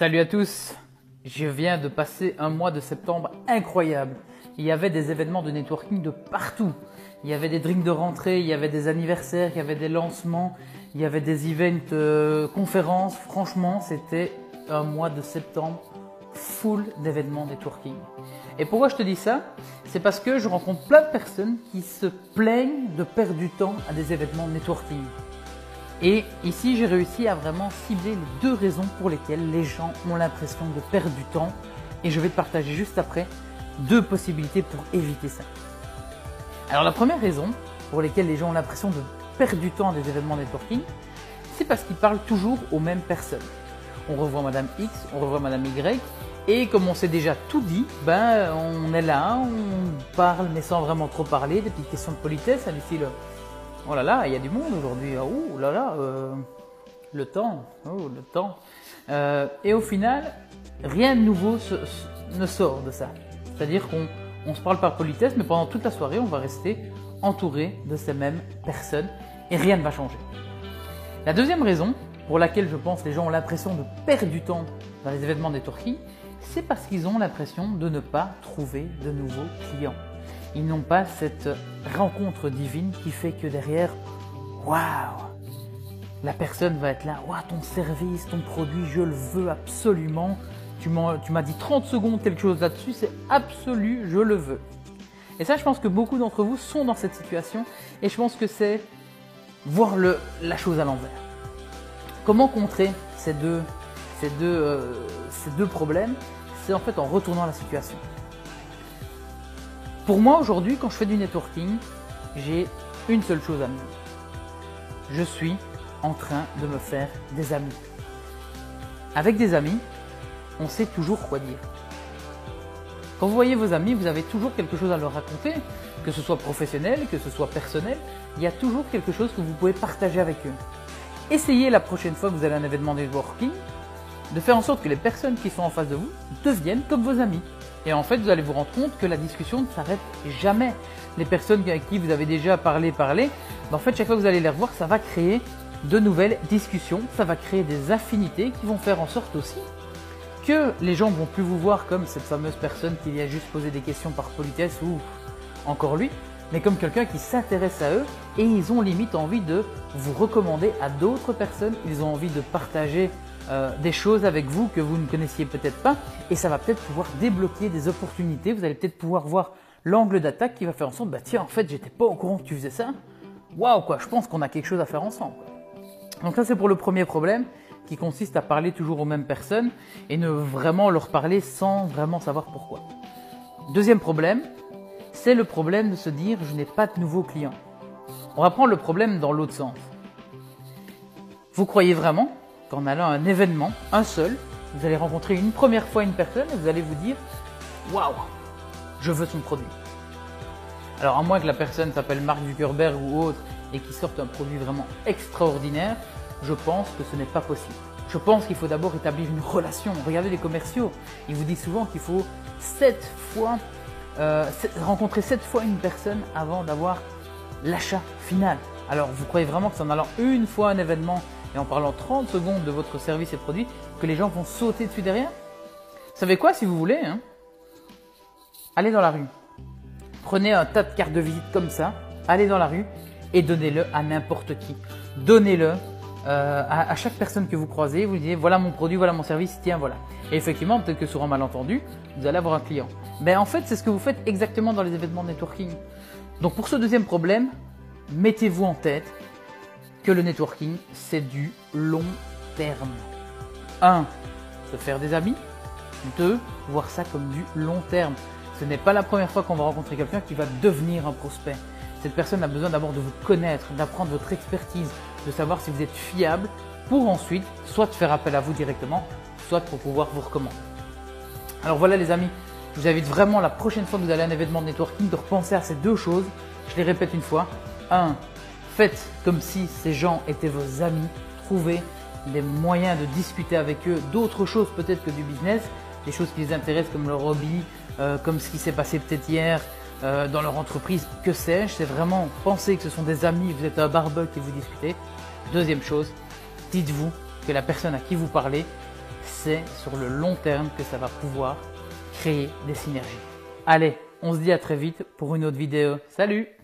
Salut à tous. Je viens de passer un mois de septembre incroyable. Il y avait des événements de networking de partout. Il y avait des drinks de rentrée, il y avait des anniversaires, il y avait des lancements, il y avait des events, euh, conférences. Franchement, c'était un mois de septembre full d'événements networking. Et pourquoi je te dis ça? C'est parce que je rencontre plein de personnes qui se plaignent de perdre du temps à des événements networking. Et ici, j'ai réussi à vraiment cibler les deux raisons pour lesquelles les gens ont l'impression de perdre du temps. Et je vais te partager juste après deux possibilités pour éviter ça. Alors la première raison pour laquelle les gens ont l'impression de perdre du temps à des événements networking, c'est parce qu'ils parlent toujours aux mêmes personnes. On revoit Madame X, on revoit Madame Y, et comme on s'est déjà tout dit, ben on est là, on parle mais sans vraiment trop parler, des petites questions de politesse, à du Oh là là, il y a du monde aujourd'hui. Oh là là, euh, le temps. Oh, le temps. Euh, et au final, rien de nouveau ne sort de ça. C'est-à-dire qu'on on se parle par politesse, mais pendant toute la soirée, on va rester entouré de ces mêmes personnes et rien ne va changer. La deuxième raison pour laquelle je pense que les gens ont l'impression de perdre du temps dans les événements des Turquie, c'est parce qu'ils ont l'impression de ne pas trouver de nouveaux clients. Ils n'ont pas cette rencontre divine qui fait que derrière, waouh, la personne va être là, waouh, ton service, ton produit, je le veux absolument. Tu m'as dit 30 secondes quelque chose là-dessus, c'est absolu, je le veux. Et ça, je pense que beaucoup d'entre vous sont dans cette situation et je pense que c'est voir la chose à l'envers. Comment contrer ces deux, euh, ces deux problèmes? C'est en fait en retournant la situation. Pour moi aujourd'hui, quand je fais du networking, j'ai une seule chose à me dire. Je suis en train de me faire des amis. Avec des amis, on sait toujours quoi dire. Quand vous voyez vos amis, vous avez toujours quelque chose à leur raconter, que ce soit professionnel, que ce soit personnel, il y a toujours quelque chose que vous pouvez partager avec eux. Essayez la prochaine fois que vous allez à un événement networking de faire en sorte que les personnes qui sont en face de vous deviennent comme vos amis. Et en fait, vous allez vous rendre compte que la discussion ne s'arrête jamais. Les personnes avec qui vous avez déjà parlé, parlé, ben, en fait, chaque fois que vous allez les revoir, ça va créer de nouvelles discussions, ça va créer des affinités qui vont faire en sorte aussi que les gens vont plus vous voir comme cette fameuse personne qui vient juste poser des questions par politesse ou encore lui, mais comme quelqu'un qui s'intéresse à eux et ils ont limite envie de vous recommander à d'autres personnes, ils ont envie de partager euh, des choses avec vous que vous ne connaissiez peut-être pas et ça va peut-être pouvoir débloquer des opportunités. Vous allez peut-être pouvoir voir l'angle d'attaque qui va faire en sorte, bah tiens, en fait, j'étais pas au courant que tu faisais ça. Waouh, quoi, je pense qu'on a quelque chose à faire ensemble. Donc ça, c'est pour le premier problème qui consiste à parler toujours aux mêmes personnes et ne vraiment leur parler sans vraiment savoir pourquoi. Deuxième problème, c'est le problème de se dire je n'ai pas de nouveaux clients. On va prendre le problème dans l'autre sens. Vous croyez vraiment qu'en allant à un événement, un seul, vous allez rencontrer une première fois une personne et vous allez vous dire Waouh, je veux son produit. Alors, à moins que la personne s'appelle Mark Zuckerberg ou autre et qu'il sorte un produit vraiment extraordinaire, je pense que ce n'est pas possible. Je pense qu'il faut d'abord établir une relation. Regardez les commerciaux. Ils vous disent souvent qu'il faut sept fois, euh, rencontrer sept fois une personne avant d'avoir l'achat final. Alors, vous croyez vraiment que c'est en allant une fois à un événement et en parlant 30 secondes de votre service et produit que les gens vont sauter dessus derrière Vous savez quoi, si vous voulez hein Allez dans la rue. Prenez un tas de cartes de visite comme ça, allez dans la rue et donnez-le à n'importe qui. Donnez-le euh, à, chaque personne que vous croisez, vous dites voilà mon produit, voilà mon service, tiens voilà. Et effectivement, peut-être que sur un malentendu, vous allez avoir un client. Mais en fait, c'est ce que vous faites exactement dans les événements de networking. Donc pour ce deuxième problème, mettez-vous en tête que le networking, c'est du long terme. 1. Se faire des amis. 2. Voir ça comme du long terme. Ce n'est pas la première fois qu'on va rencontrer quelqu'un qui va devenir un prospect. Cette personne a besoin d'abord de vous connaître, d'apprendre votre expertise, de savoir si vous êtes fiable pour ensuite soit faire appel à vous directement, soit pour pouvoir vous recommander. Alors voilà les amis, je vous invite vraiment la prochaine fois que vous allez à un événement de networking de repenser à ces deux choses. Je les répète une fois. 1. Faites comme si ces gens étaient vos amis. Trouvez des moyens de discuter avec eux d'autres choses peut-être que du business, des choses qui les intéressent comme leur hobby, euh, comme ce qui s'est passé peut-être hier euh, dans leur entreprise, que sais-je? C'est vraiment penser que ce sont des amis, vous êtes un barbecue et vous discutez. Deuxième chose, dites-vous que la personne à qui vous parlez c'est sur le long terme que ça va pouvoir créer des synergies. Allez, on se dit à très vite pour une autre vidéo. Salut